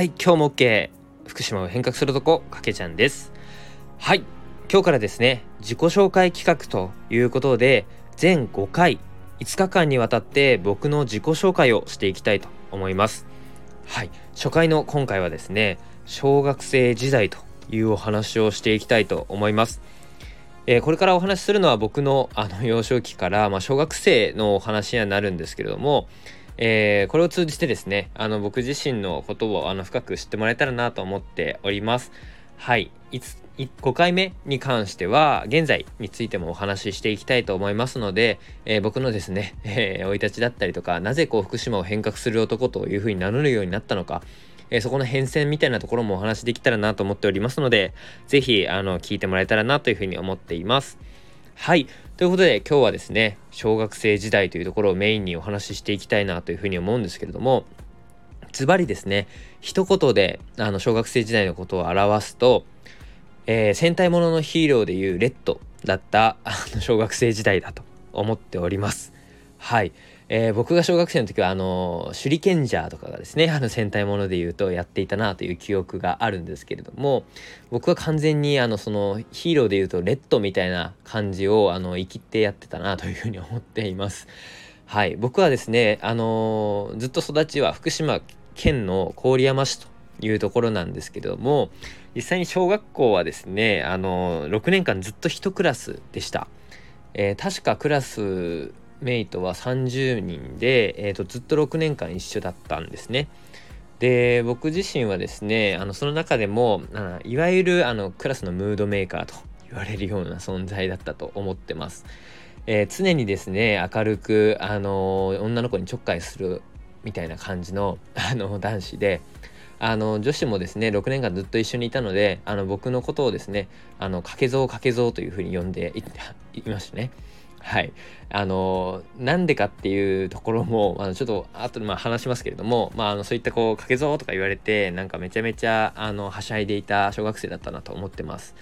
はい今日も OK 福島を変革するとこかけちゃんです。はい今日からですね自己紹介企画ということで全5回5日間にわたって僕の自己紹介をしていきたいと思います。はい初回の今回はですね小学生時代というお話をしていきたいと思います。えー、これからお話しするのは僕のあの幼少期から、まあ、小学生のお話にはなるんですけれども、えー、これを通じてですねあの僕自身のことをあの深く知ってもらえたらなと思っておりますはい5回目に関しては現在についてもお話ししていきたいと思いますので、えー、僕のですね生、えー、い立ちだったりとかなぜこう福島を変革する男というふうに名乗るようになったのかえー、そこの変遷みたいなところもお話しできたらなと思っておりますので、是非、聞いてもらえたらなというふうに思っています。はい。ということで今日はですね、小学生時代というところをメインにお話ししていきたいなというふうに思うんですけれども、ズバリですね、一言であの小学生時代のことを表すと、えー、戦隊もののヒーローでいうレッドだったあの小学生時代だと思っております。はい。えー、僕が小学生の時はあの手裏剣ジャーとかがですねあの戦隊もので言うとやっていたなという記憶があるんですけれども僕は完全にあのそのヒーローで言うとレッドみたいな感じをあの生きてやってたなというふうに思っています。はい、僕はですねあのずっと育ちは福島県の郡山市というところなんですけれども実際に小学校はですねあの6年間ずっと1クラスでした。えー、確かクラスメイトは30人で、えーと、ずっと6年間一緒だったんですね。で僕自身はですねあのその中でもいわゆるあのクラスのムードメーカーと言われるような存在だったと思ってます。えー、常にですね明るく、あの女の子にちょっかいするみたいな感じのあの男子であの女子もですね6年間ずっと一緒にいたのであの僕のことをですねあの掛け像掛け像というふうに呼んでいましたね。はい。あの、なんでかっていうところも、あのちょっと後でまあ話しますけれども、まあ、あのそういったこう、かけぞとか言われて、なんかめちゃめちゃ、あの、はしゃいでいた小学生だったなと思ってます。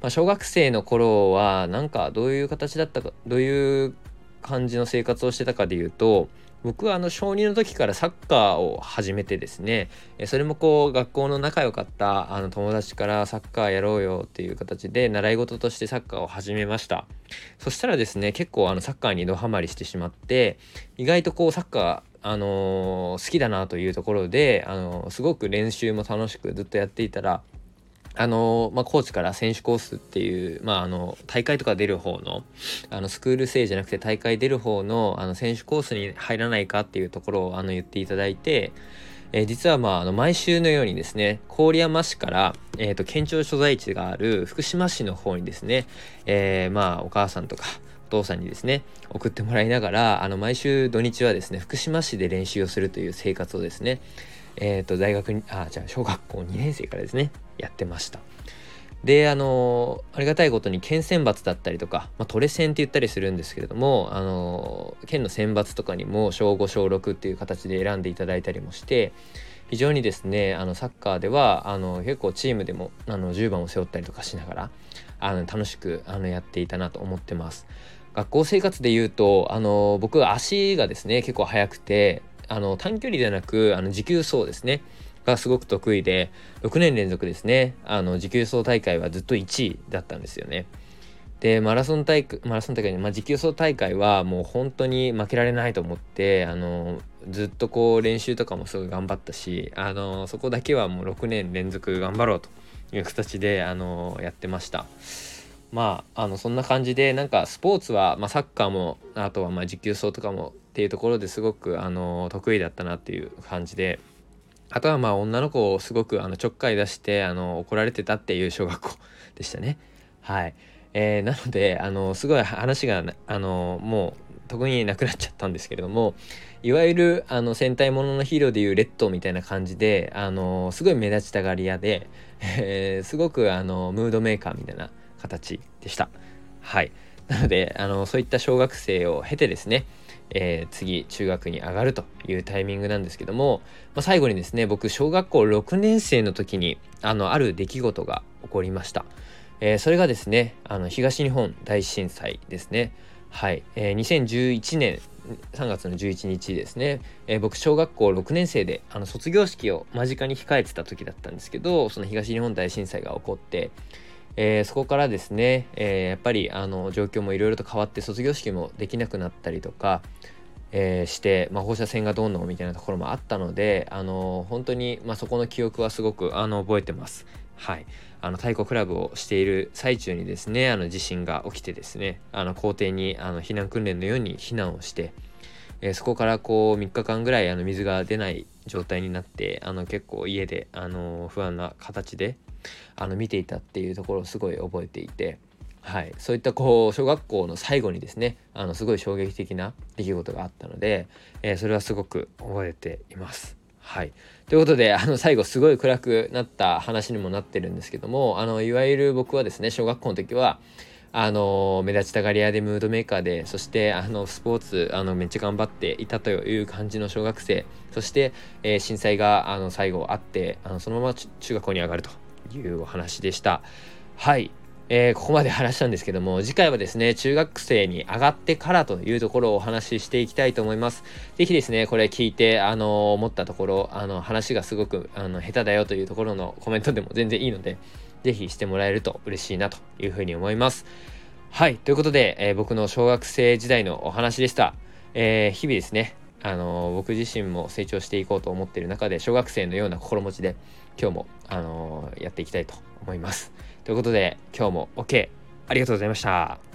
まあ、小学生の頃は、なんかどういう形だったか、どういう感じの生活をしてたかでいうと、僕はあの小2の時からサッカーを始めてですねそれもこう学校の仲良かったあの友達からサッカーやろうよっていう形で習い事としてサッカーを始めました。そしたらですね結構あのサッカーにドハマりしてしまって意外とこうサッカーあのー、好きだなというところで、あの、すごく練習も楽しくずっとやっていたらあのまあ、コーチから選手コースっていう、まあ、あの大会とか出る方のあのスクール生じゃなくて大会出る方のあの選手コースに入らないかっていうところをあの言っていただいて、えー、実は、まあ、あの毎週のようにですね郡山市から、えーと、県庁所在地がある福島市の方にですね、えー、まあ、お母さんとかお父さんにですね送ってもらいながらあの毎週土日はですね福島市で練習をするという生活をですねえっ、ー、と大学にあじゃあ小学校2年生からですねやってました。であのありがたいことに県選抜だったりとか、まあ、トレセンって言ったりするんですけれどもあの県の選抜とかにも小5小6っていう形で選んでいただいたりもして非常にですねあのサッカーではあの結構チームでもあの10番を背負ったりとかしながらあの楽しくあのやっていたなと思ってます。学校生活で言うとあの僕は足がですね結構速くてあの短距離ではなくあの持久走ですねがすごく得意で6年連続ですねあの持久走大会はずっと1位だったんですよね。でマラソン大会マラソン大会、まあ、持久走大会はもう本当に負けられないと思ってあのずっとこう練習とかもすごい頑張ったしあのそこだけはもう6年連続頑張ろうという形であのやってました。まああのそんな感じでなんかスポーツは、まあ、サッカーもあとはまあ持久走とかもっていうところですごくあの得意だったなっていう感じであとはまあ女の子をすごくあのちょっかい出してあの怒られてたっていう小学校 でしたね。はい。えー、なのであのすごい話があのもう特になくなっちゃったんですけれどもいわゆるあの戦隊もののヒーローでいうレッドみたいな感じであのすごい目立ちたがり屋で、えー、すごくあのムードメーカーみたいな形でした。はい。なのであのそういった小学生を経てですねえー、次中学に上がるというタイミングなんですけども、まあ、最後にですね僕小学校6年生の時にあのある出来事が起こりました、えー、それがですねあの東日本大震災ですね。はい、えー、2011年3月の11日ですね、えー、僕小学校6年生であの卒業式を間近に控えてた時だったんですけどその東日本大震災が起こって、えー、そこからですね、えー、やっぱりあの状況もいろいろと変わって卒業式もできなくなったりとか、えー、して、まあ、放射線がどんどんみたいなところもあったのであの本当に、まあ、そこの記憶はすごくあの覚えてます。はい、あの太鼓クラブをしている最中にですねあの地震が起きてですねあの校庭にあの避難訓練のように避難をして、えー、そこからこう3日間ぐらいあの水が出ない状態になってあの結構家であの不安な形であの見ていたっていうところをすごい覚えていて。はい、そういったこう小学校の最後にですねあのすごい衝撃的な出来事があったので、えー、それはすごく覚えています。はい。ということで、あの、最後すごい暗くなった話にもなってるんですけども、あの、いわゆる僕はですね、小学校の時は、あの、目立ちたがり屋でムードメーカーで、そして、あの、スポーツ、あの、めっちゃ頑張っていたという感じの小学生、そして、えー、震災が、あの、最後あって、あの、そのまま中学校に上がるというお話でした。はい。えー、ここまで話したんですけども、次回はですね、中学生に上がってからというところをお話ししていきたいと思います。ぜひですね、これ聞いて、あの、思ったところ、あの、話がすごく、あの、下手だよというところのコメントでも全然いいので、ぜひしてもらえると嬉しいなというふうに思います。はい、ということで、えー、僕の小学生時代のお話でした。え、日々ですね、あの僕自身も成長していこうと思っている中で小学生のような心持ちで今日も、あのやっていきたいと思います。ということで今日も OK ありがとうございました。